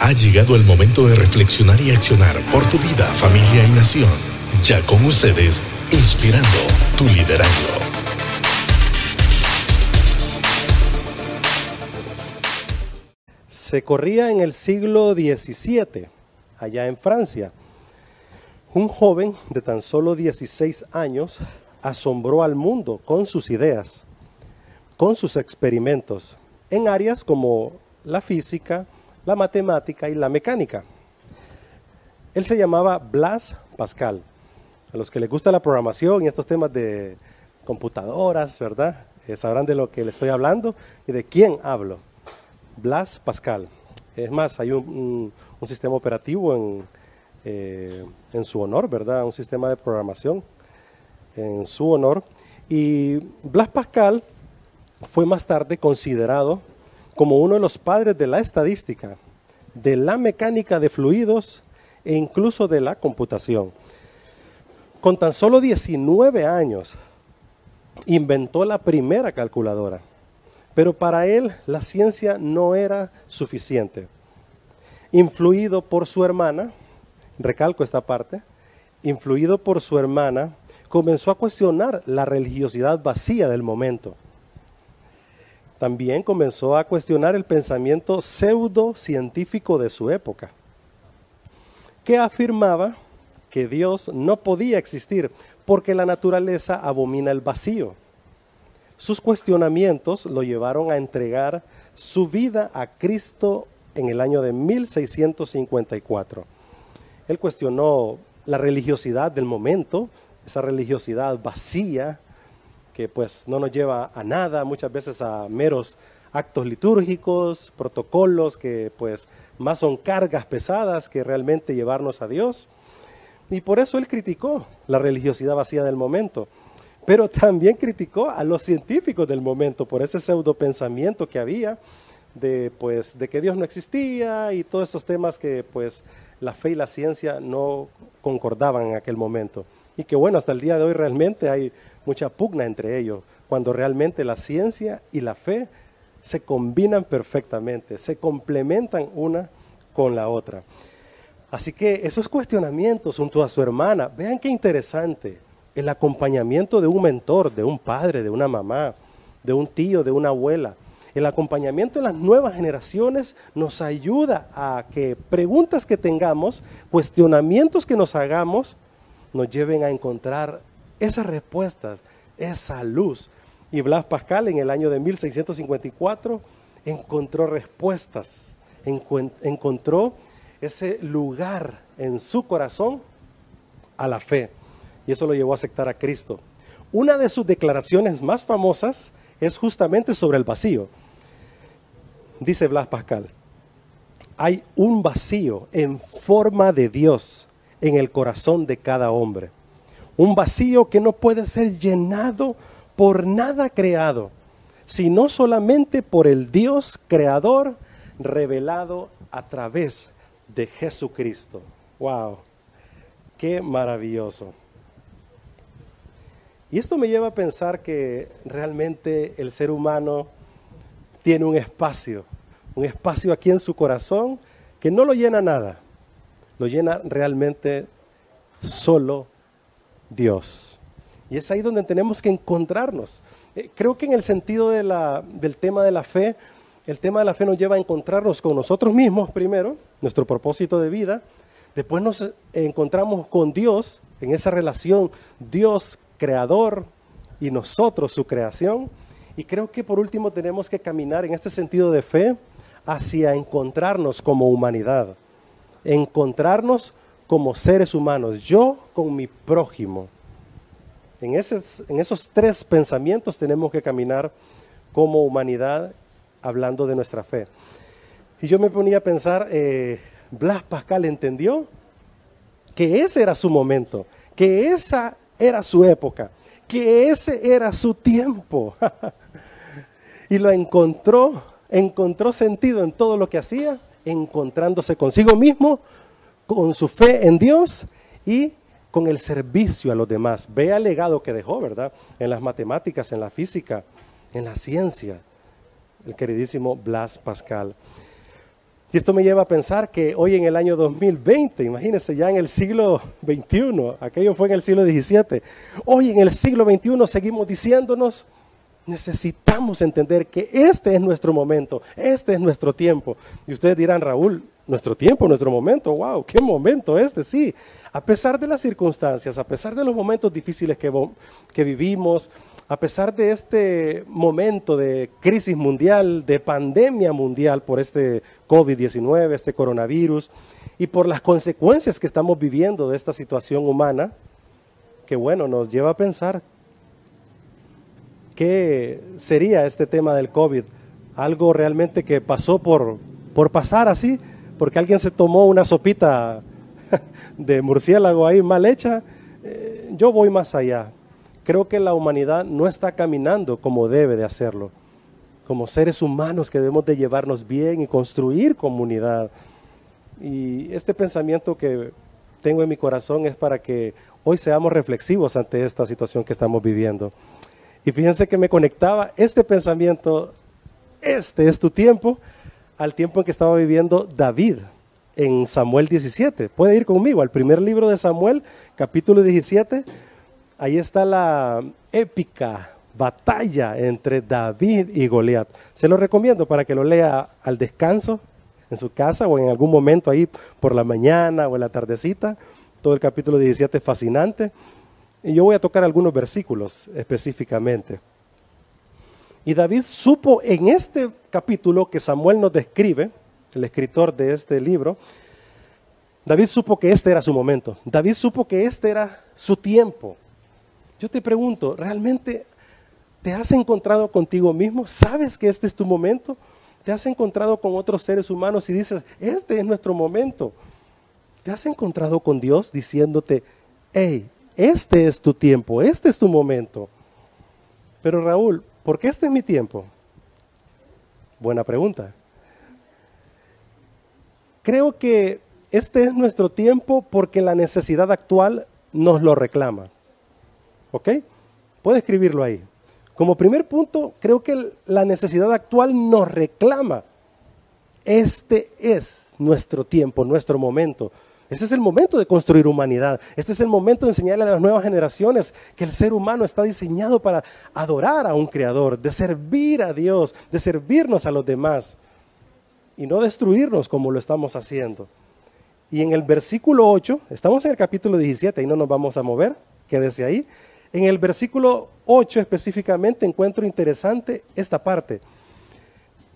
Ha llegado el momento de reflexionar y accionar por tu vida, familia y nación. Ya con ustedes, inspirando tu liderazgo. Se corría en el siglo XVII, allá en Francia. Un joven de tan solo 16 años asombró al mundo con sus ideas, con sus experimentos, en áreas como la física, la matemática y la mecánica. Él se llamaba Blas Pascal. A los que les gusta la programación y estos temas de computadoras, ¿verdad? Eh, sabrán de lo que le estoy hablando y de quién hablo. Blas Pascal. Es más, hay un, sistema operativo en, eh, en su honor, ¿verdad? Un sistema de programación en su honor. Y Blas Pascal fue más tarde considerado como uno de los padres de la estadística, de la mecánica de fluidos e incluso de la computación. Con tan solo 19 años inventó la primera calculadora, pero para él la ciencia no era suficiente. Influido por su hermana, recalco esta parte, influido por su hermana, comenzó a cuestionar la religiosidad vacía del momento también comenzó a cuestionar el pensamiento pseudocientífico de su época, que afirmaba que Dios no podía existir porque la naturaleza abomina el vacío. Sus cuestionamientos lo llevaron a entregar su vida a Cristo en el año de 1654. Él cuestionó la religiosidad del momento, esa religiosidad vacía, que pues no nos lleva a nada, muchas veces a meros actos litúrgicos, protocolos que pues más son cargas pesadas que realmente llevarnos a Dios. Y por eso él criticó la religiosidad vacía del momento, pero también criticó a los científicos del momento por ese pseudo pensamiento que había de pues de que Dios no existía y todos esos temas que pues la fe y la ciencia no concordaban en aquel momento. Y que bueno, hasta el día de hoy realmente hay mucha pugna entre ellos, cuando realmente la ciencia y la fe se combinan perfectamente, se complementan una con la otra. Así que esos cuestionamientos junto a su hermana, vean qué interesante, el acompañamiento de un mentor, de un padre, de una mamá, de un tío, de una abuela. El acompañamiento de las nuevas generaciones nos ayuda a que preguntas que tengamos, cuestionamientos que nos hagamos, nos lleven a encontrar esas respuestas, esa luz. Y Blas Pascal en el año de 1654 encontró respuestas, encontró ese lugar en su corazón a la fe. Y eso lo llevó a aceptar a Cristo. Una de sus declaraciones más famosas es justamente sobre el vacío. Dice Blas Pascal, hay un vacío en forma de Dios en el corazón de cada hombre un vacío que no puede ser llenado por nada creado, sino solamente por el Dios creador revelado a través de Jesucristo. ¡Wow! ¡Qué maravilloso! Y esto me lleva a pensar que realmente el ser humano tiene un espacio, un espacio aquí en su corazón que no lo llena nada, lo llena realmente solo Dios. Y es ahí donde tenemos que encontrarnos. Eh, creo que en el sentido del tema de la fe, el tema de la fe nos lleva a encontrarnos con nosotros mismos primero, nuestro propósito de vida. Después nos encontramos con Dios en esa relación, Dios creador y nosotros su creación. Y creo que por último tenemos que caminar en este sentido de fe hacia encontrarnos como humanidad, encontrarnos como seres humanos, yo con mi prójimo. En, en esos tres pensamientos tenemos que caminar como humanidad hablando de nuestra fe. Y yo me ponía a pensar, eh, Blas Pascal entendió que ese era su momento, que esa era su época, que ese era su tiempo. y lo encontró, encontró sentido en todo lo que hacía, encontrándose consigo mismo, con su fe en Dios y con el servicio a los demás. Vea el legado que dejó, ¿verdad? En las matemáticas, en la física, en la ciencia, el queridísimo Blas Pascal. Y esto me lleva a pensar que hoy en el año 2020, imagínense ya en el siglo XXI, aquello fue en el siglo XVII, hoy en el siglo XXI seguimos diciéndonos, necesitamos entender que este es nuestro momento, este es nuestro tiempo. Y ustedes dirán, Raúl, nuestro tiempo, nuestro momento, wow, qué momento este, sí. A pesar de las circunstancias, a pesar de los momentos difíciles que, que vivimos, a pesar de este momento de crisis mundial, de pandemia mundial por este COVID-19, este coronavirus, y por las consecuencias que estamos viviendo de esta situación humana, que bueno, nos lleva a pensar qué sería este tema del COVID, algo realmente que pasó por, por pasar así, porque alguien se tomó una sopita de murciélago ahí mal hecha, eh, yo voy más allá creo que la humanidad no está caminando como debe de hacerlo. Como seres humanos que debemos de llevarnos bien y construir comunidad. Y este pensamiento que tengo en mi corazón es para que hoy seamos reflexivos ante esta situación que estamos viviendo. Y fíjense que me conectaba este pensamiento, este es tu tiempo, al tiempo en que estaba viviendo David en Samuel 17. Puede ir conmigo al primer libro de Samuel, capítulo 17 ahí está la épica batalla entre David y Goliat. Se lo recomiendo para que lo lea al descanso en su casa o en algún momento ahí por la mañana o en la tardecita. Todo el capítulo 17 es fascinante. Y yo voy a tocar algunos versículos específicamente. Y David supo en este capítulo que Samuel nos describe, el escritor de este libro, David supo que este era su momento. David supo que este era su tiempo. Yo te pregunto, ¿realmente te has encontrado contigo mismo? ¿Sabes que este es tu momento? ¿Te has encontrado con otros seres humanos y dices, este es nuestro momento? ¿Te has encontrado con Dios diciéndote, hey, este es tu tiempo, este es tu momento? Pero Raúl, ¿por qué este es mi tiempo? Buena pregunta. Creo que este es nuestro tiempo porque la necesidad actual nos lo reclama. ¿Ok? Puede escribirlo ahí. Como primer punto, creo que la necesidad actual nos reclama. Este es nuestro tiempo, nuestro momento. Ese es el momento de construir humanidad. Este es el momento de enseñarle a las nuevas generaciones que el ser humano está diseñado para adorar a un creador, de servir a Dios, de servirnos a los demás y no destruirnos como lo estamos haciendo. Y en el versículo 8, estamos en el capítulo 17 y no nos vamos a mover, quédese ahí. En el versículo 8 específicamente encuentro interesante esta parte.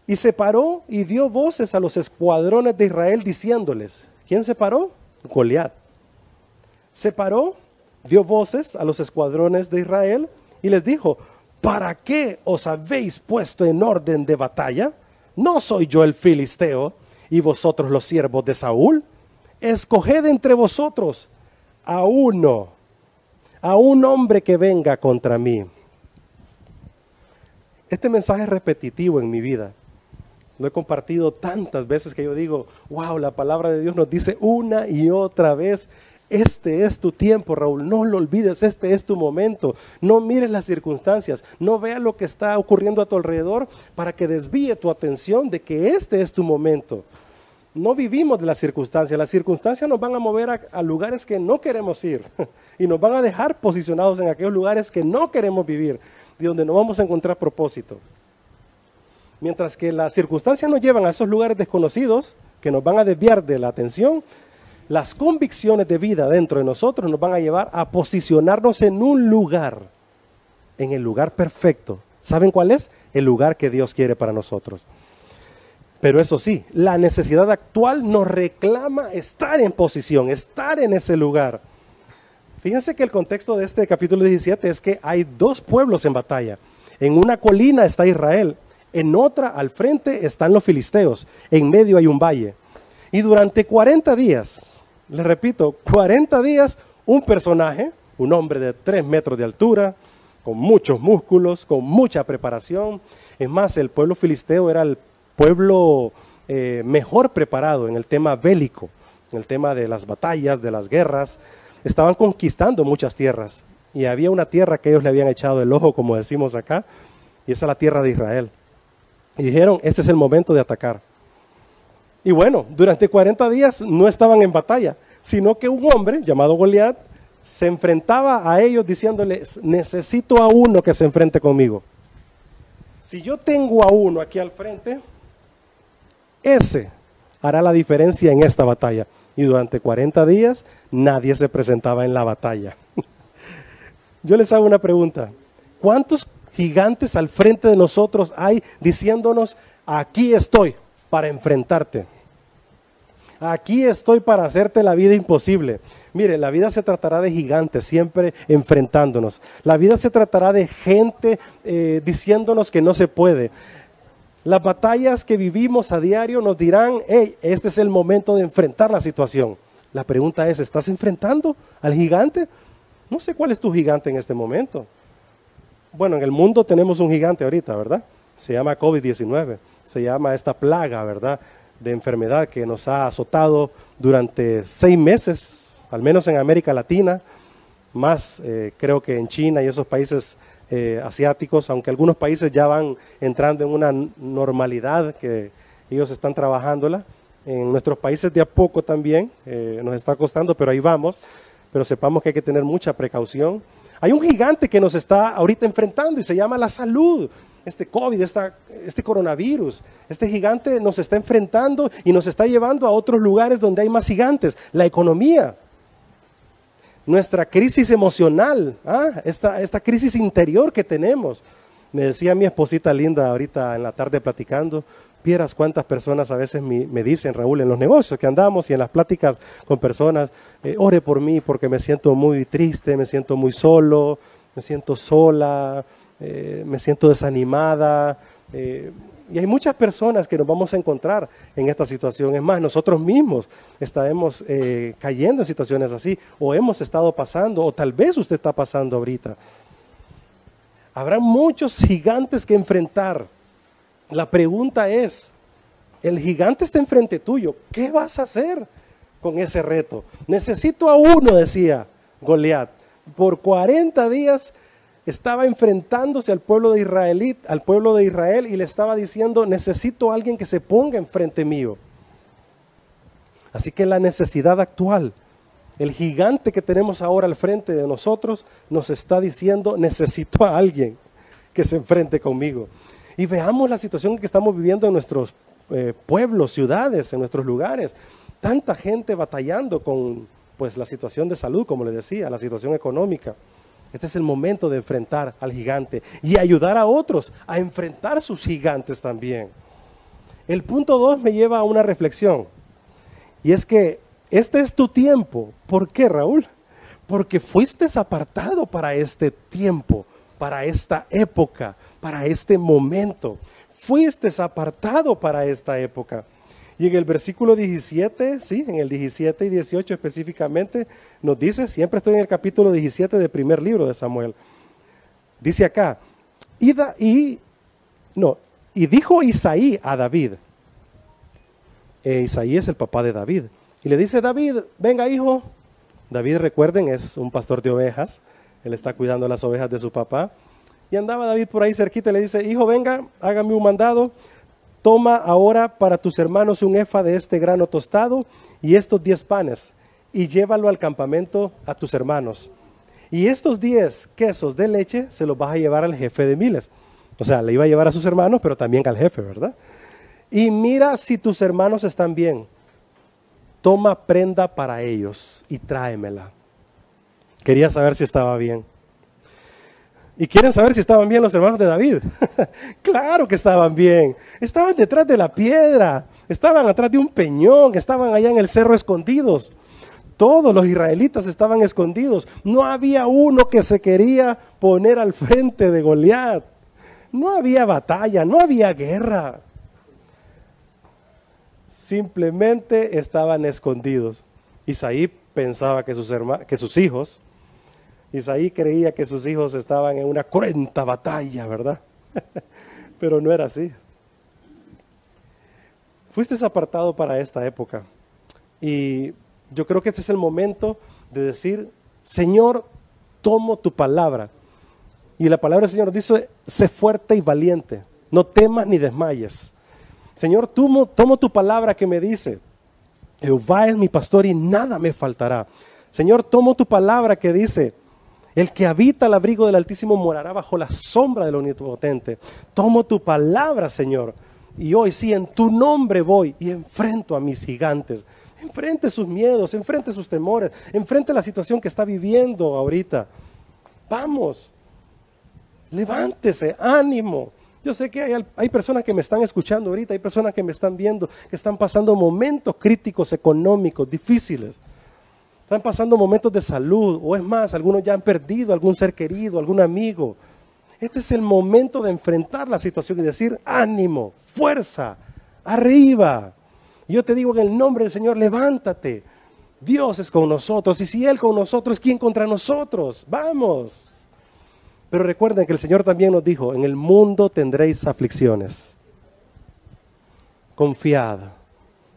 Y se paró y dio voces a los escuadrones de Israel diciéndoles, ¿quién se paró? Goliat. Se paró, dio voces a los escuadrones de Israel y les dijo, ¿para qué os habéis puesto en orden de batalla? ¿No soy yo el filisteo y vosotros los siervos de Saúl? Escoged entre vosotros a uno a un hombre que venga contra mí. Este mensaje es repetitivo en mi vida. Lo he compartido tantas veces que yo digo, wow, la palabra de Dios nos dice una y otra vez, este es tu tiempo, Raúl, no lo olvides, este es tu momento. No mires las circunstancias, no veas lo que está ocurriendo a tu alrededor para que desvíe tu atención de que este es tu momento. No vivimos de las circunstancias, las circunstancias nos van a mover a, a lugares que no queremos ir. y nos van a dejar posicionados en aquellos lugares que no queremos vivir, de donde no vamos a encontrar propósito. Mientras que las circunstancias nos llevan a esos lugares desconocidos que nos van a desviar de la atención, las convicciones de vida dentro de nosotros nos van a llevar a posicionarnos en un lugar, en el lugar perfecto. ¿Saben cuál es? El lugar que Dios quiere para nosotros. Pero eso sí, la necesidad actual nos reclama estar en posición, estar en ese lugar. Fíjense que el contexto de este capítulo 17 es que hay dos pueblos en batalla. En una colina está Israel, en otra al frente están los filisteos, en medio hay un valle. Y durante 40 días, les repito, 40 días, un personaje, un hombre de 3 metros de altura, con muchos músculos, con mucha preparación. Es más, el pueblo filisteo era el pueblo eh, mejor preparado en el tema bélico, en el tema de las batallas, de las guerras estaban conquistando muchas tierras y había una tierra que ellos le habían echado el ojo, como decimos acá, y esa es la tierra de Israel. Y dijeron, este es el momento de atacar. Y bueno, durante 40 días no estaban en batalla, sino que un hombre llamado Goliat se enfrentaba a ellos diciéndoles, necesito a uno que se enfrente conmigo. Si yo tengo a uno aquí al frente, ese hará la diferencia en esta batalla. Y durante 40 días nadie se presentaba en la batalla. yo les hago una pregunta. ¿Cuántos gigantes al frente de nosotros hay diciéndonos, aquí estoy para enfrentarte? Aquí estoy para hacerte la vida imposible. Mire, la vida se tratará de gigantes, siempre enfrentándonos. La vida se tratará de gente eh, diciéndonos que no se puede. Las batallas que vivimos a diario nos dirán, hey, este es el momento de enfrentar la situación. La pregunta es, ¿estás enfrentando al gigante? No sé cuál es tu gigante en este momento. Bueno, en el mundo tenemos un gigante ahorita, ¿verdad? Se llama COVID-19, se llama esta plaga, ¿verdad? de enfermedad que nos ha azotado durante seis meses, al menos en América Latina, más eh, creo que en China y esos países eh, asiáticos, aunque algunos países ya van entrando en una normalidad que ellos están trabajándola. En nuestros países de a poco también eh, nos está costando, pero ahí vamos. Pero sepamos que hay que tener mucha precaución. Hay un gigante que nos está ahorita enfrentando y se llama la salud este COVID, este coronavirus. Este gigante nos está enfrentando y nos está llevando a otros lugares donde hay más gigantes. La economía, nuestra crisis emocional, ¿ah? esta, esta crisis interior que tenemos. Me decía mi esposita linda ahorita en la tarde platicando, vieras cuántas personas a veces me, dicen, Raúl, en los negocios que andamos y en las pláticas con personas, eh, ore por mí porque me siento muy triste, me siento muy solo, me siento sola, eh, me siento desanimada. Eh, y hay muchas personas que nos vamos a encontrar en esta situación. Es más, nosotros mismos estaremos eh, cayendo en situaciones así, o hemos estado pasando, o tal vez usted está pasando ahorita. Habrá muchos gigantes que enfrentar. La pregunta es, el gigante está enfrente tuyo, ¿qué vas a hacer con ese reto? Necesito a uno, decía Goliat. Por 40 días estaba enfrentándose al pueblo de Israel, al pueblo de Israel y le estaba diciendo, necesito a alguien que se ponga enfrente mío. Así que la necesidad actual, el gigante que tenemos ahora al frente de nosotros, nos está diciendo, necesito a alguien que se enfrente conmigo. Y veamos la situación que estamos viviendo en nuestros eh, pueblos, ciudades, en nuestros lugares. Tanta gente batallando con pues, la situación de salud, como les decía, la situación económica. Este es el momento de enfrentar al gigante y ayudar a otros a enfrentar sus gigantes también. El punto 2 me lleva a una reflexión. Y es que este es tu tiempo. ¿Por qué, Raúl? Porque fuiste apartado para este tiempo, para esta época, para este momento. Fuiste apartado para esta época. Y en el versículo 17, sí, en el 17 y 18 específicamente, nos dice, siempre estoy en el capítulo 17 del primer libro de Samuel. Dice acá, y, y no, y dijo Isaí a David, e Isaí es el papá de David, y le dice, David, venga hijo, David recuerden es un pastor de ovejas, él está cuidando las ovejas de su papá, y andaba David por ahí cerquita y le dice, hijo, venga, hágame un mandado, Toma ahora para tus hermanos un efa de este grano tostado y estos diez panes, y llévalo al campamento a tus hermanos. Y estos diez quesos de leche se los vas a llevar al jefe de miles. O sea, le iba a llevar a sus hermanos, pero también al jefe, ¿verdad? Y mira si tus hermanos están bien. Toma prenda para ellos y tráemela. Quería saber si estaba bien. Y quieren saber si estaban bien los hermanos de David. claro que estaban bien. Estaban detrás de la piedra, estaban atrás de un peñón, estaban allá en el cerro escondidos. Todos los israelitas estaban escondidos. No había uno que se quería poner al frente de Goliat. No había batalla, no había guerra. Simplemente estaban escondidos. Isaí pensaba que sus, que sus hijos Isaí creía que sus hijos estaban en una cruenta batalla, ¿verdad? Pero no era así. Fuiste apartado para esta época. Y yo creo que este es el momento de decir, Señor, tomo tu palabra. Y la palabra del Señor dice, sé fuerte y valiente, no temas ni desmayes. Señor, tomo, tomo tu palabra que me dice, Jehová es mi pastor y nada me faltará. Señor, tomo tu palabra que dice, el que habita al abrigo del Altísimo morará bajo la sombra del Omnipotente. Tomo tu palabra, Señor. Y hoy sí, en tu nombre voy y enfrento a mis gigantes. Enfrente sus miedos, enfrente sus temores, enfrente la situación que está viviendo ahorita. Vamos, levántese, ánimo. Yo sé que hay, hay, personas que me están escuchando ahorita, hay personas que me están viendo, que están pasando momentos críticos económicos difíciles. Están pasando momentos de salud, o es más, algunos ya han perdido algún ser querido, algún amigo. Este es el momento de enfrentar la situación y decir, ánimo, fuerza, arriba. yo te digo en el nombre del Señor, levántate. Dios es con nosotros y si Él con nosotros, ¿quién contra nosotros? Vamos. Pero recuerden que el Señor también nos dijo, en el mundo tendréis aflicciones. Confiad,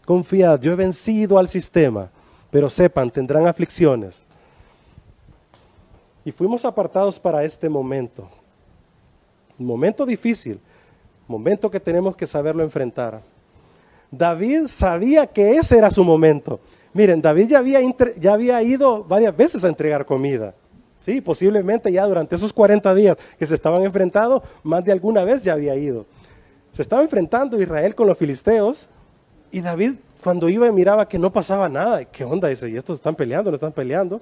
confiad, yo he vencido al sistema pero sepan, tendrán aflicciones. Y fuimos apartados para este momento. Momento difícil, momento que tenemos que saberlo enfrentar. David sabía que ese era su momento. Miren, David ya había, ya había ido varias veces a entregar comida. Sí, posiblemente ya durante esos 40 días que se estaban enfrentando, más de alguna vez ya había ido. Se estaba enfrentando Israel con los filisteos y David cuando iba y miraba que no pasaba nada, ¿qué onda? Dice, ¿y estos están peleando, no están peleando?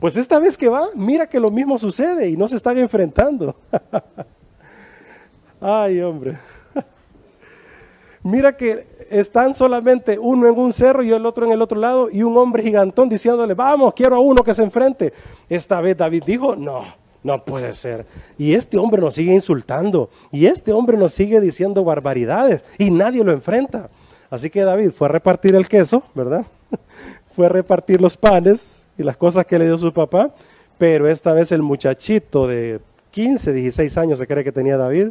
Pues esta vez que va, mira que lo mismo sucede y no se están enfrentando. Ay, hombre. mira que están solamente uno en un cerro y el otro en el otro lado y un hombre gigantón diciéndole, vamos, quiero a uno que se enfrente. Esta vez David dijo, no, no puede ser. Y este hombre nos sigue insultando y este hombre nos sigue diciendo barbaridades y nadie lo enfrenta. Así que David fue a repartir el queso, ¿verdad? fue a repartir los panes y las cosas que le dio su papá, pero esta vez el muchachito de 15, 16 años se cree que tenía David,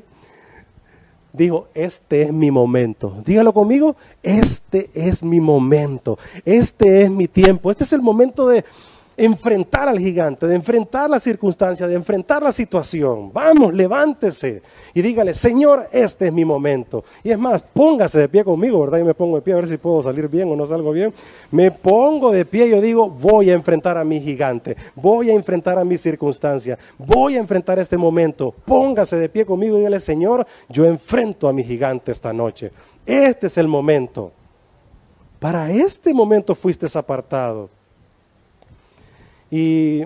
dijo, este es mi momento. Dígalo conmigo, este es mi momento, este es mi tiempo, este es el momento de enfrentar al gigante, de enfrentar la circunstancia, de enfrentar la situación. Vamos, levántese y dígale, Señor, este es mi momento. Y es más, póngase de pie conmigo, ¿verdad? Y me pongo de pie a ver si puedo salir bien o no salgo bien. Me pongo de pie y yo digo, voy a enfrentar a mi gigante, voy a enfrentar a mi circunstancia, voy a enfrentar este momento. Póngase de pie conmigo y dígale, Señor, yo enfrento a mi gigante esta noche. Este es el momento. Para este momento fuiste apartado. Y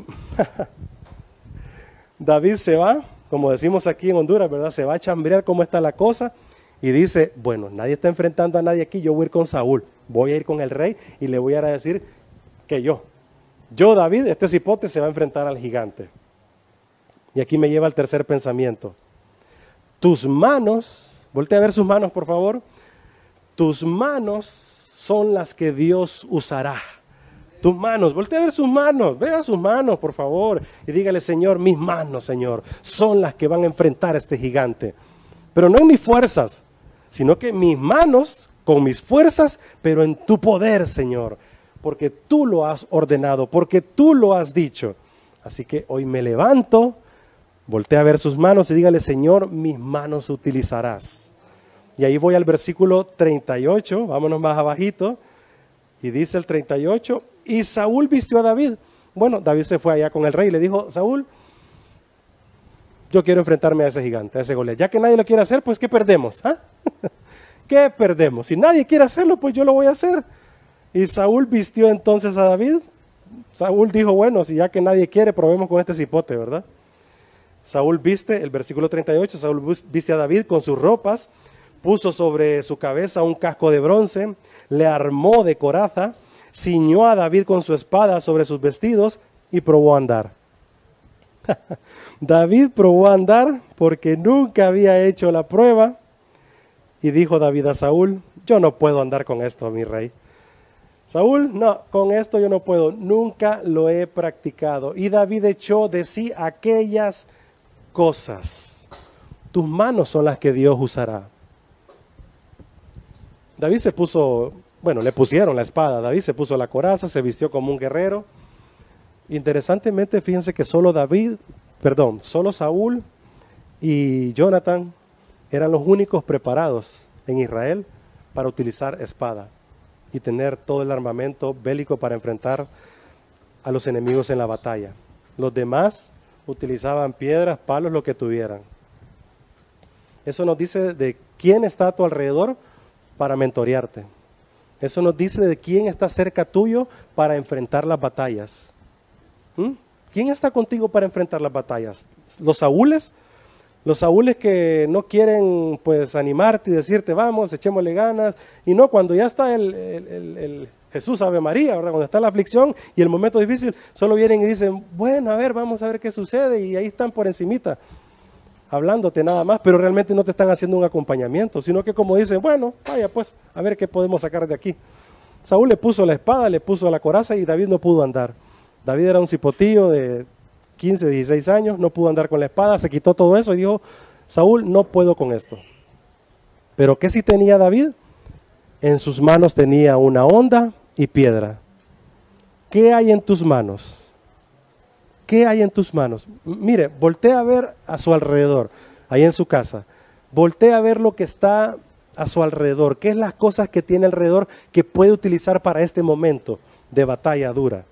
David se va, como decimos aquí en Honduras, ¿verdad? Se va a chambrear cómo está la cosa y dice, bueno, nadie está enfrentando a nadie aquí, yo voy a ir con Saúl, voy a ir con el rey y le voy a decir que yo, yo David, este cipote se va a enfrentar al gigante. Y aquí me lleva al tercer pensamiento. Tus manos, voltea a ver sus manos por favor, tus manos son las que Dios usará tus manos, voltea a ver sus manos, vea sus manos, por favor, y dígale, Señor, mis manos, Señor, son las que van a enfrentar a este gigante. Pero no en mis fuerzas, sino que mis manos, con mis fuerzas, pero en tu poder, Señor, porque tú lo has ordenado, porque tú lo has dicho. Así que hoy me levanto, voltea a ver sus manos y dígale, Señor, mis manos utilizarás. Y ahí voy al versículo 38, vámonos más abajito, y dice el 38, y Saúl vistió a David. Bueno, David se fue allá con el rey y le dijo, Saúl, yo quiero enfrentarme a ese gigante, a ese Goliat. Ya que nadie lo quiere hacer, pues ¿qué perdemos? ¿Ah? ¿Qué perdemos? Si nadie quiere hacerlo, pues yo lo voy a hacer. Y Saúl vistió entonces a David. Saúl dijo, bueno, si ya que nadie quiere, probemos con este cipote, ¿verdad? Saúl viste, el versículo 38, Saúl viste a David con sus ropas, puso sobre su cabeza un casco de bronce, le armó de coraza, ciñó a David con su espada sobre sus vestidos y probó a andar. David probó a andar porque nunca había hecho la prueba y dijo David a Saúl, yo no puedo andar con esto, mi rey. Saúl, no, con esto yo no puedo, nunca lo he practicado. Y David echó de sí aquellas cosas. Tus manos son las que Dios usará. David se puso bueno, le pusieron la espada. David se puso la coraza, se vistió como un guerrero. Interesantemente, fíjense que solo David, perdón, solo Saúl y Jonathan eran los únicos preparados en Israel para utilizar espada y tener todo el armamento bélico para enfrentar a los enemigos en la batalla. Los demás utilizaban piedras, palos, lo que tuvieran. Eso nos dice de quién está a tu alrededor para mentorearte. Eso nos dice de quién está cerca tuyo para enfrentar las batallas. ¿Mm? ¿Quién está contigo para enfrentar las batallas? ¿Los Saúles? Los Saúles que no quieren pues animarte y decirte, vamos, echémosle ganas. Y no, cuando ya está el, Jesús Ave María, ¿verdad? cuando está la aflicción y el momento difícil, solo vienen y dicen, bueno, a ver, vamos a ver qué sucede. Y ahí están por encimita, hablándote nada más, pero realmente no te están haciendo un acompañamiento, sino que como dicen, bueno, vaya pues, a ver qué podemos sacar de aquí. Saúl le puso la espada, le puso la coraza y David no pudo andar. David era un cipotillo de 15, 16 años, no pudo andar con la espada, se quitó todo eso y dijo, Saúl, no puedo con esto. Pero ¿qué si tenía David? En sus manos tenía una onda y piedra. ¿Qué hay en tus manos? ¿Qué hay en tus manos? mire, voltea a ver a su alrededor, ahí en su casa. Voltea a ver lo que está a su alrededor. ¿Qué es las cosas que tiene alrededor que puede utilizar para este momento de batalla dura?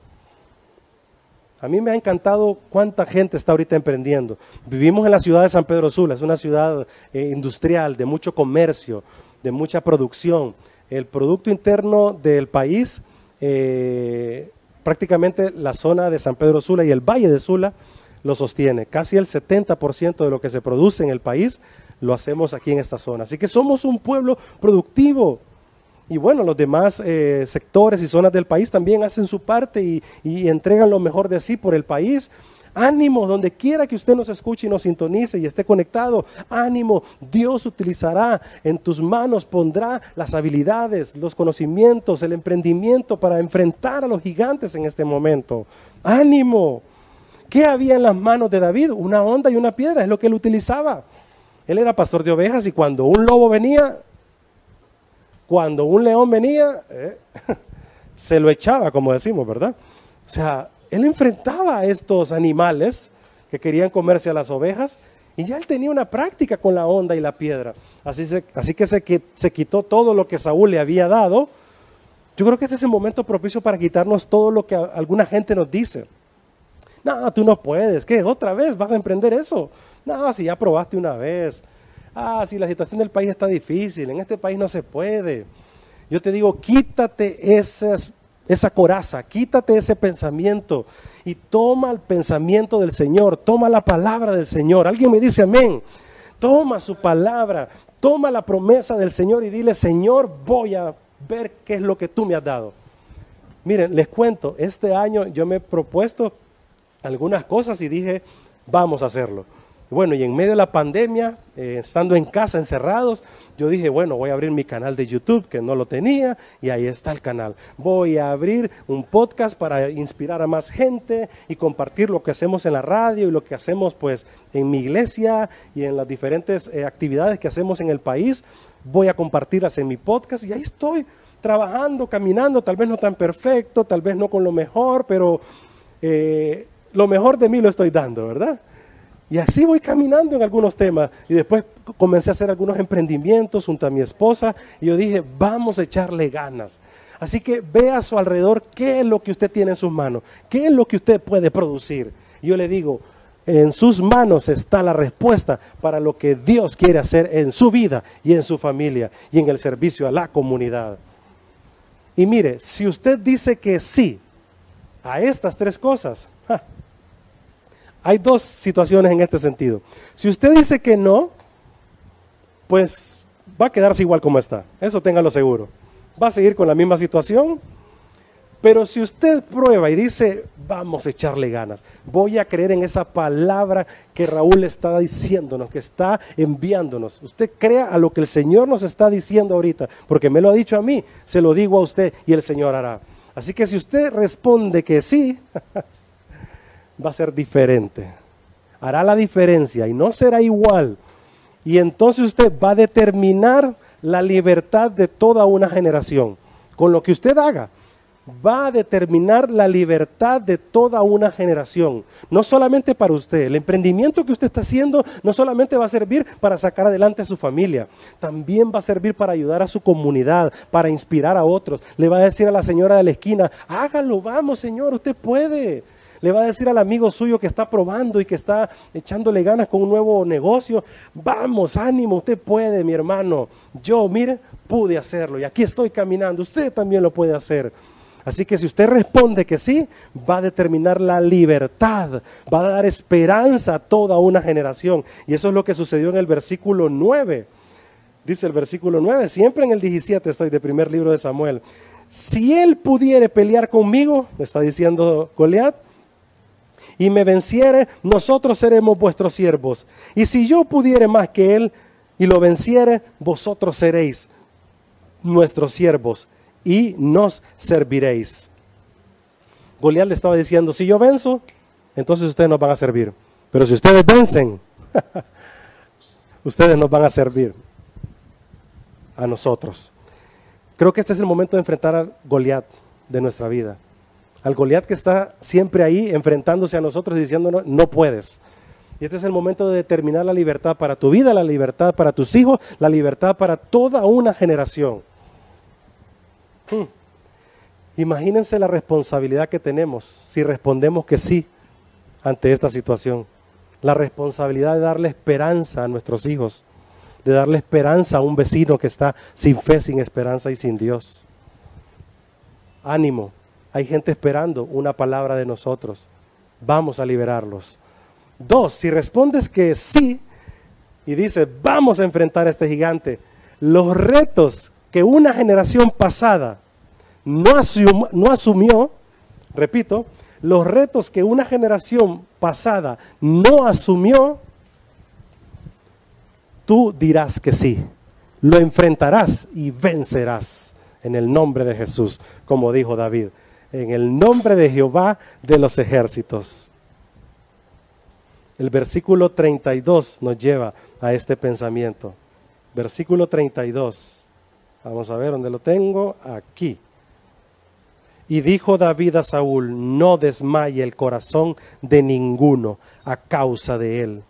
A mí me ha encantado cuánta gente está ahorita emprendiendo. Vivimos en la ciudad de San Pedro Sula, es una ciudad eh, industrial, de mucho comercio, de mucha producción. El Producto Interno del país, eh, prácticamente la zona de San Pedro Sula y el Valle de Sula lo sostiene. Casi el 70% de lo que se produce en el país lo hacemos aquí en esta zona. Así que somos un pueblo productivo. Y bueno, los demás eh, sectores y zonas del país también hacen su parte y, y, entregan lo mejor de sí por el país. Ánimo, donde quiera que usted nos escuche y nos sintonice y esté conectado. Ánimo, Dios utilizará, en tus manos pondrá las habilidades, los conocimientos, el emprendimiento para enfrentar a los gigantes en este momento. Ánimo. ¿Qué había en las manos de David? Una onda y una piedra, es lo que él utilizaba. Él era pastor de ovejas y cuando un lobo venía, cuando un león venía, eh, se lo echaba, como decimos, ¿verdad? O sea, él enfrentaba a estos animales que querían comerse a las ovejas y ya él tenía una práctica con la onda y la piedra. Así, que se, se quitó todo lo que Saúl le había dado. Yo creo que este es el momento propicio para quitarnos todo lo que alguna gente nos dice. No, tú no puedes. ¿Qué? ¿Otra vez vas a emprender eso? No, si ya probaste una vez ah, si la situación del país está difícil, en este país no se puede. Yo te digo, quítate esa coraza, quítate ese pensamiento y toma el pensamiento del Señor, toma la palabra del Señor. Alguien me dice amén. Toma su palabra, toma la promesa del Señor y dile, Señor, voy a ver qué es lo que tú me has dado. Miren, les cuento, este año yo me he propuesto algunas cosas y dije, vamos a hacerlo. Bueno, y en medio de la pandemia, eh, estando en casa encerrados, yo dije, bueno, voy a abrir mi canal de YouTube, que no lo tenía, y ahí está el canal. Voy a abrir un podcast para inspirar a más gente y compartir lo que hacemos en la radio y lo que hacemos pues en mi iglesia y en las diferentes eh, actividades que hacemos en el país. Voy a compartirlas en mi podcast y ahí estoy trabajando, caminando, tal vez no tan perfecto, tal vez no con lo mejor, pero eh, lo mejor de mí lo estoy dando, ¿verdad? Y así voy caminando en algunos temas. Y después comencé a hacer algunos emprendimientos junto a mi esposa. Y yo dije, vamos a echarle ganas. Así que ve a su alrededor qué es lo que usted tiene en sus manos, qué es lo que usted puede producir. Yo le digo, en sus manos está la respuesta para lo que Dios quiere hacer en su vida y en su familia y en el servicio a la comunidad. Y mire, si usted dice que sí a estas tres cosas, hay dos situaciones en este sentido. Si usted dice que no, pues va a quedarse igual como está. Eso téngalo seguro. Va a seguir con la misma situación. Pero si usted prueba y dice, vamos a echarle ganas, voy a creer en esa palabra que Raúl está diciéndonos, que está enviándonos. Usted crea a lo que el Señor nos está diciendo ahorita, porque me lo ha dicho a mí, se lo digo a usted y el Señor hará. Así que si usted responde que sí, va a ser diferente. Hará la diferencia y no será igual. Y entonces usted va a determinar la libertad de toda una generación con lo que usted haga. va a determinar la libertad de toda una generación. No solamente para usted, el emprendimiento que usted está haciendo no solamente va a servir para sacar adelante a su familia, también va a servir para ayudar a su comunidad, para inspirar a otros. Le va a decir a la señora de la esquina, hágalo, vamos señor, usted puede. Le va a decir al amigo suyo que está probando y que está echándole ganas con un nuevo negocio, vamos, ánimo, usted puede, mi hermano. Yo, mire, pude hacerlo y aquí estoy caminando, usted también lo puede hacer. Así que si usted responde que sí, va a determinar la libertad, va a dar esperanza a toda una generación. Y eso es lo que sucedió en el versículo 9. Dice el versículo 9, siempre en el 17 estoy de primer libro de Samuel. Si él pudiere pelear conmigo, me está diciendo Goliat, y me venciere, nosotros seremos vuestros siervos. Y si yo pudiere más que él y lo venciere, vosotros seréis nuestros siervos y nos serviréis. Goliat le estaba diciendo, si yo venzo, entonces ustedes nos van a servir. Pero si ustedes vencen, ustedes nos van a servir a nosotros. Creo que este es el momento de enfrentar a Goliat de nuestra vida. Al Goliat que está siempre ahí enfrentándose a nosotros y diciéndonos, no puedes. Y este es el momento de determinar la libertad para tu vida, la libertad para tus hijos, la libertad para toda una generación. Hmm. Imagínense la responsabilidad que tenemos si respondemos que sí ante esta situación. La responsabilidad de darle esperanza a nuestros hijos, de darle esperanza a un vecino que está sin fe, sin esperanza y sin Dios. Ánimo, hay gente esperando una palabra de nosotros. Vamos a liberarlos. Dos, si respondes que sí y dices, vamos a enfrentar a este gigante, los retos que una generación pasada no, no asumió, repito, los retos que una generación pasada no asumió, tú dirás que sí, lo enfrentarás y vencerás en el nombre de Jesús, como dijo David, en el nombre de Jehová de los ejércitos. El versículo 32 nos lleva a este pensamiento. Versículo 32. Vamos a ver dónde lo tengo. Aquí. Y dijo David a Saúl, no desmaye el corazón de ninguno a causa de él.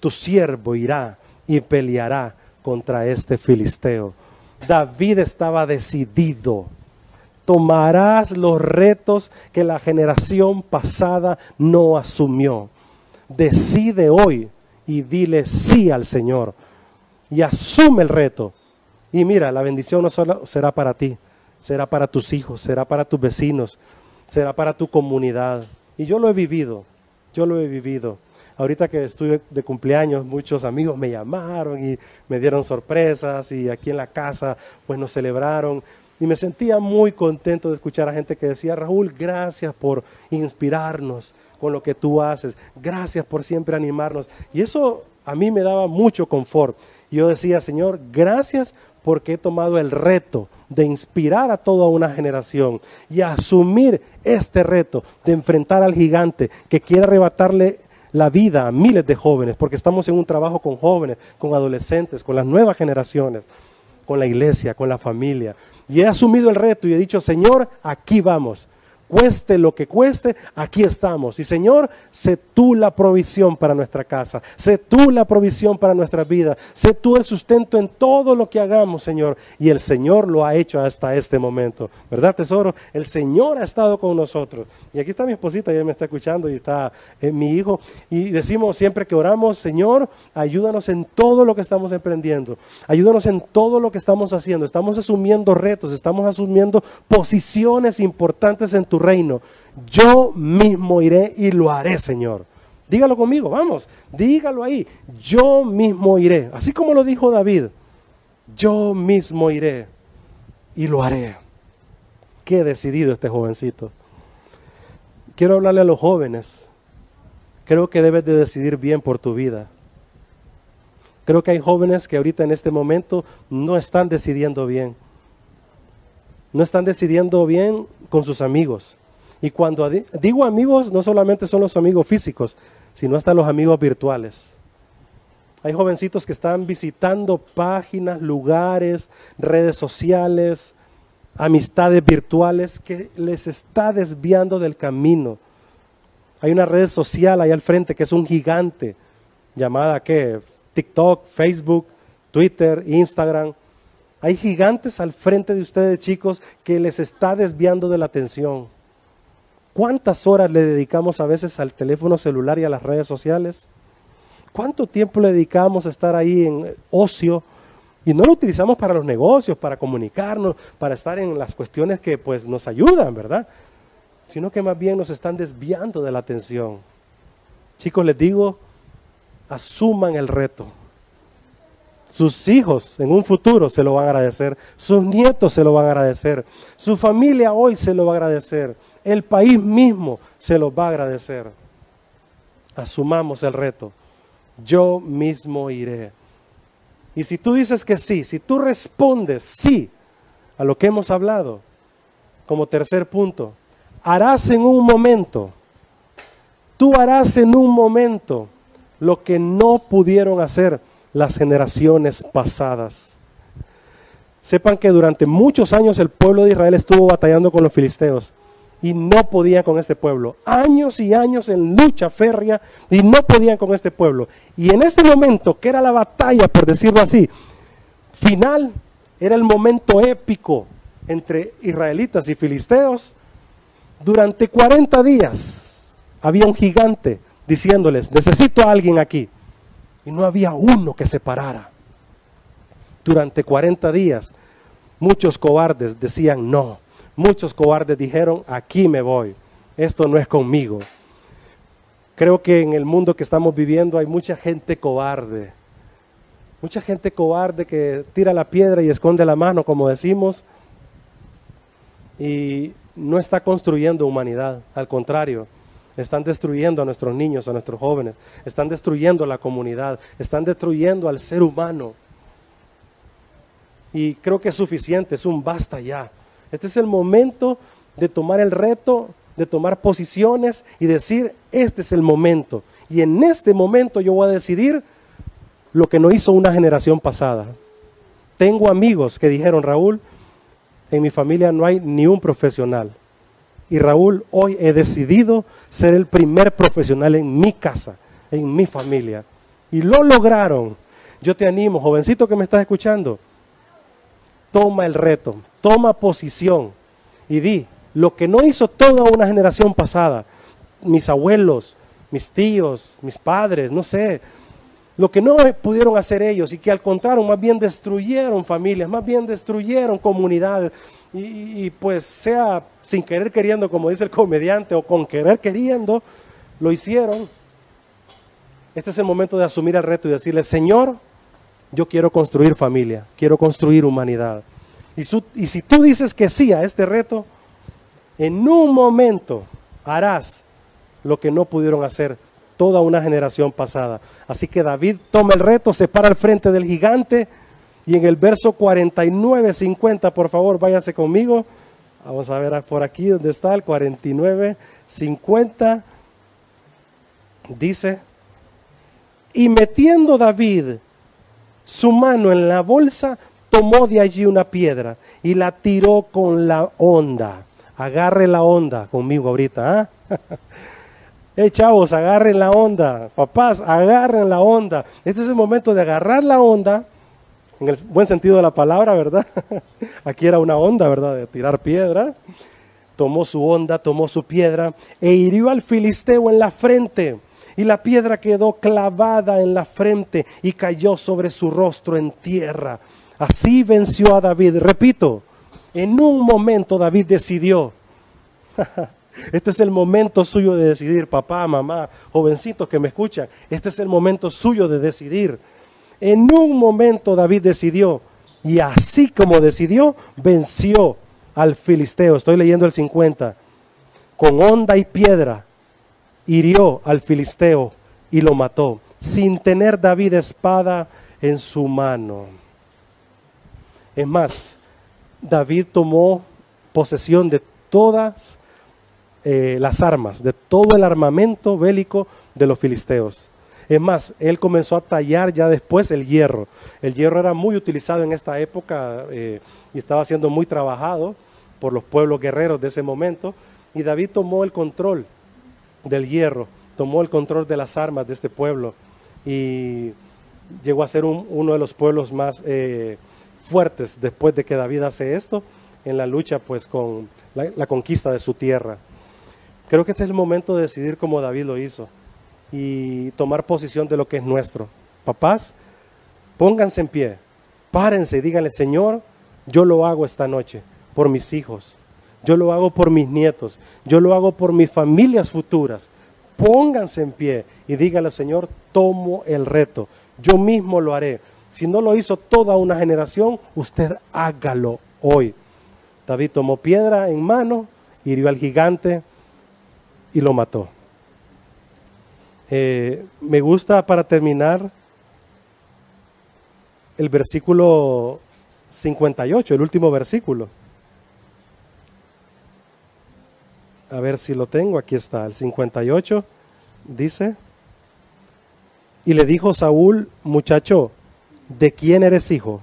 Tu siervo irá y peleará contra este filisteo. David estaba decidido. Tomarás los retos que la generación pasada no asumió. Decide hoy y dile sí al Señor. Y asume el reto y mira, la bendición no solo será para ti, será para tus hijos, será para tus vecinos, será para tu comunidad. Y yo lo he vivido, yo lo he vivido. Ahorita que estuve de cumpleaños, muchos amigos me llamaron y me dieron sorpresas y aquí en la casa pues nos celebraron. Y me sentía muy contento de escuchar a gente que decía, Raúl, gracias por inspirarnos con lo que tú haces, gracias por siempre animarnos. Y eso a mí me daba mucho confort. Yo decía, Señor, gracias porque he tomado el reto de inspirar a toda una generación y asumir este reto de enfrentar al gigante que quiere arrebatarle la vida a miles de jóvenes, porque estamos en un trabajo con jóvenes, con adolescentes, con las nuevas generaciones, con la iglesia, con la familia. Y he asumido el reto y he dicho, Señor, aquí vamos cueste lo que cueste, aquí estamos. Y Señor, sé tú la provisión para nuestra casa, sé tú la provisión para nuestra vida, sé tú el sustento en todo lo que hagamos, Señor. Y el Señor lo ha hecho hasta este momento, ¿verdad, tesoro? El Señor ha estado con nosotros. Y aquí está mi esposita, ella me está escuchando y está eh, mi hijo. Y decimos siempre que oramos, Señor, ayúdanos en todo lo que estamos emprendiendo, ayúdanos en todo lo que estamos haciendo. Estamos asumiendo retos, estamos asumiendo posiciones importantes en tu reino. Yo mismo iré y lo haré, Señor. Dígalo conmigo, vamos, dígalo ahí. Yo mismo iré. Así como lo dijo David, yo mismo iré y lo haré. Qué decidido este jovencito. Quiero hablarle a los jóvenes. Creo que debes de decidir bien por tu vida. Creo que hay jóvenes que ahorita en este momento no están decidiendo bien no están decidiendo bien con sus amigos. Y cuando digo amigos, no solamente son los amigos físicos, sino hasta los amigos virtuales. Hay jovencitos que están visitando páginas, lugares, redes sociales, amistades virtuales que les está desviando del camino. Hay una red social ahí al frente que es un gigante, llamada ¿qué? TikTok, Facebook, Twitter, Instagram. Hay gigantes al frente de ustedes, chicos, que les está desviando de la atención. ¿Cuántas horas le dedicamos a veces al teléfono celular y a las redes sociales? ¿Cuánto tiempo le dedicamos a estar ahí en ocio? Y no lo utilizamos para los negocios, para comunicarnos, para estar en las cuestiones que pues nos ayudan, ¿verdad? Sino que más bien nos están desviando de la atención. Chicos, les digo, asuman el reto. Sus hijos en un futuro se lo van a agradecer, sus nietos se lo van a agradecer, su familia hoy se lo va a agradecer, el país mismo se lo va a agradecer. Asumamos el reto. Yo mismo iré. Y si tú dices que sí, si tú respondes sí a lo que hemos hablado, como tercer punto, harás en un momento, tú harás en un momento lo que no pudieron hacer las generaciones pasadas. Sepan que durante muchos años el pueblo de Israel estuvo batallando con los filisteos y no podían con este pueblo. Años y años en lucha férrea y no podían con este pueblo. Y en este momento, que era la batalla, por decirlo así, final, era el momento épico entre israelitas y filisteos. Durante 40 días había un gigante diciéndoles, necesito a alguien aquí. Y no había uno que se parara. Durante 40 días, muchos cobardes decían no Muchos cobardes dijeron, aquí me voy, esto no es conmigo. Creo que en el mundo que estamos viviendo hay mucha gente cobarde. Mucha gente cobarde que tira la piedra y esconde la mano, como decimos, y no está construyendo humanidad. Al contrario, están destruyendo a nuestros niños, a nuestros jóvenes, están destruyendo la comunidad, están destruyendo al ser humano. Y creo que es suficiente, es un basta ya. Este es el momento de tomar el reto, de tomar posiciones y decir, este es el momento. Y en este momento yo voy a decidir lo que no hizo una generación pasada. Tengo amigos que dijeron, Raúl, en mi familia no hay ni un profesional. Y Raúl, hoy he decidido ser el primer profesional en mi casa, en mi familia. Y lo lograron. Yo te animo, jovencito que me estás escuchando, toma el reto, toma posición y di lo que no hizo toda una generación pasada, mis abuelos, mis tíos, mis padres, no sé, lo que no pudieron hacer ellos y que al contrario más bien destruyeron familias, más bien destruyeron comunidades y, pues sea sin querer queriendo, como dice el comediante, o con querer queriendo, lo hicieron. Este es el momento de asumir el reto y decirle, Señor, yo quiero construir familia, quiero construir humanidad. Y, y, si tú dices que sí a este reto, en un momento harás lo que no pudieron hacer toda una generación pasada. Así que David toma el reto, se para al frente del gigante y en el verso 49, 50, por favor, váyase conmigo. Vamos a ver por aquí donde está el 49, 50. Dice, y metiendo David su mano en la bolsa, tomó de allí una piedra y la tiró con la onda. Agarre la onda conmigo ahorita. ¿ah? Eh, chavos, agarren la onda. Papás, agarren la onda. Este es el momento de agarrar la onda, en el buen sentido de la palabra, ¿verdad? Aquí era una onda, ¿verdad? De tirar piedra. Tomó su onda, tomó su piedra e hirió al filisteo en la frente. Y la piedra quedó clavada en la frente y cayó sobre su rostro en tierra. Así venció a David. Repito, en un momento David decidió. Este es el momento suyo de decidir, papá, mamá, jovencitos que me escuchan. Este es el momento suyo de decidir. En un momento David decidió y así como decidió, venció al filisteo. Estoy leyendo el 50. Con onda y piedra hirió al filisteo y lo mató, sin tener David espada en su mano. Es más, David tomó posesión de todas eh, las armas, de todo el armamento bélico de los filisteos. Es más, él comenzó a tallar ya después el hierro. El hierro era muy utilizado en esta época eh, y estaba siendo muy trabajado por los pueblos guerreros de ese momento. Y David tomó el control del hierro, tomó el control de las armas de este pueblo y llegó a ser uno de los pueblos más eh, fuertes después de que David hace esto en la lucha pues con la, conquista de su tierra. Creo que este es el momento de decidir como David lo hizo y tomar posición de lo que es nuestro. Papás, pónganse en pie, párense y díganle, Señor, yo lo hago esta noche por mis hijos, yo lo hago por mis nietos, yo lo hago por mis familias futuras. Pónganse en pie y díganle, Señor, tomo el reto, yo mismo lo haré. Si no lo hizo toda una generación, usted hágalo hoy. David tomó piedra en mano, hirió al gigante y lo mató. Eh, me gusta para terminar el versículo 58, el último versículo. A ver si lo tengo, aquí está, el 58 dice, y le dijo Saúl, muchacho, ¿de quién eres hijo?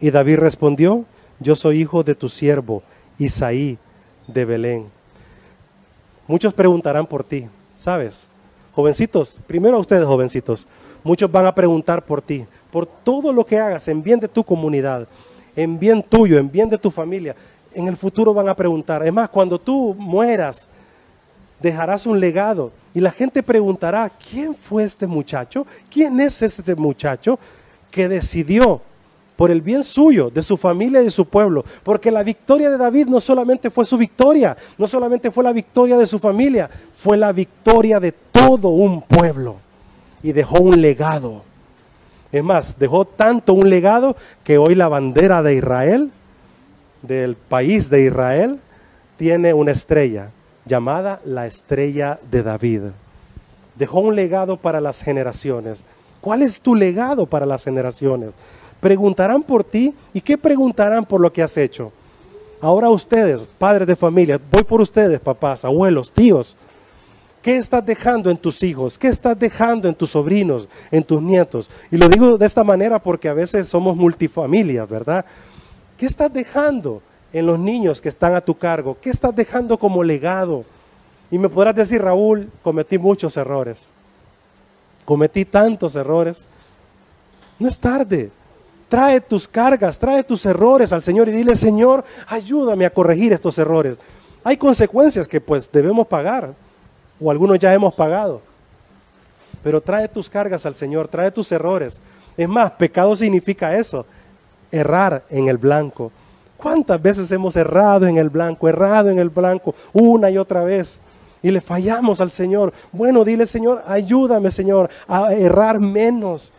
Y David respondió, yo soy hijo de tu siervo, Isaí de Belén. Muchos preguntarán por ti, ¿sabes? Jovencitos, primero a ustedes jovencitos, muchos van a preguntar por ti, por todo lo que hagas en bien de tu comunidad, en bien tuyo, en bien de tu familia. En el futuro van a preguntar. Es más, cuando tú mueras, dejarás un legado y la gente preguntará, ¿quién fue este muchacho? ¿Quién es este muchacho que decidió por el bien suyo, de su familia y de su pueblo. Porque la victoria de David no solamente fue su victoria, no solamente fue la victoria de su familia, fue la victoria de todo un pueblo. Y dejó un legado. Es más, dejó tanto un legado que hoy la bandera de Israel, del país de Israel, tiene una estrella llamada la estrella de David. Dejó un legado para las generaciones. ¿Cuál es tu legado para las generaciones? Preguntarán por ti y qué preguntarán por lo que has hecho. Ahora ustedes, padres de familia, voy por ustedes, papás, abuelos, tíos. ¿Qué estás dejando en tus hijos? ¿Qué estás dejando en tus sobrinos, en tus nietos? Y lo digo de esta manera porque a veces somos multifamilias, ¿verdad? ¿Qué estás dejando en los niños que están a tu cargo? ¿Qué estás dejando como legado? Y me podrás decir, Raúl, cometí muchos errores. Cometí tantos errores. No es tarde. Trae tus cargas, trae tus errores al Señor y dile, Señor, ayúdame a corregir estos errores. Hay consecuencias que pues debemos pagar, o algunos ya hemos pagado. Pero trae tus cargas al Señor, trae tus errores. Es más, pecado significa eso, errar en el blanco. ¿Cuántas veces hemos errado en el blanco, errado en el blanco, una y otra vez? Y le fallamos al Señor. Bueno, dile, Señor, ayúdame, Señor, a errar menos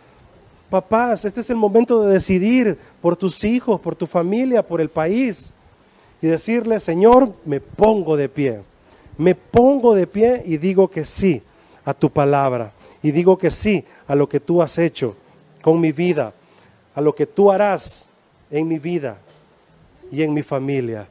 Papás, este es el momento de decidir por tus hijos, por tu familia, por el país. Y decirle, Señor, me pongo de pie. Me pongo de pie y digo que sí a tu palabra. Y digo que sí a lo que tú has hecho con mi vida. A lo que tú harás en mi vida y en mi familia.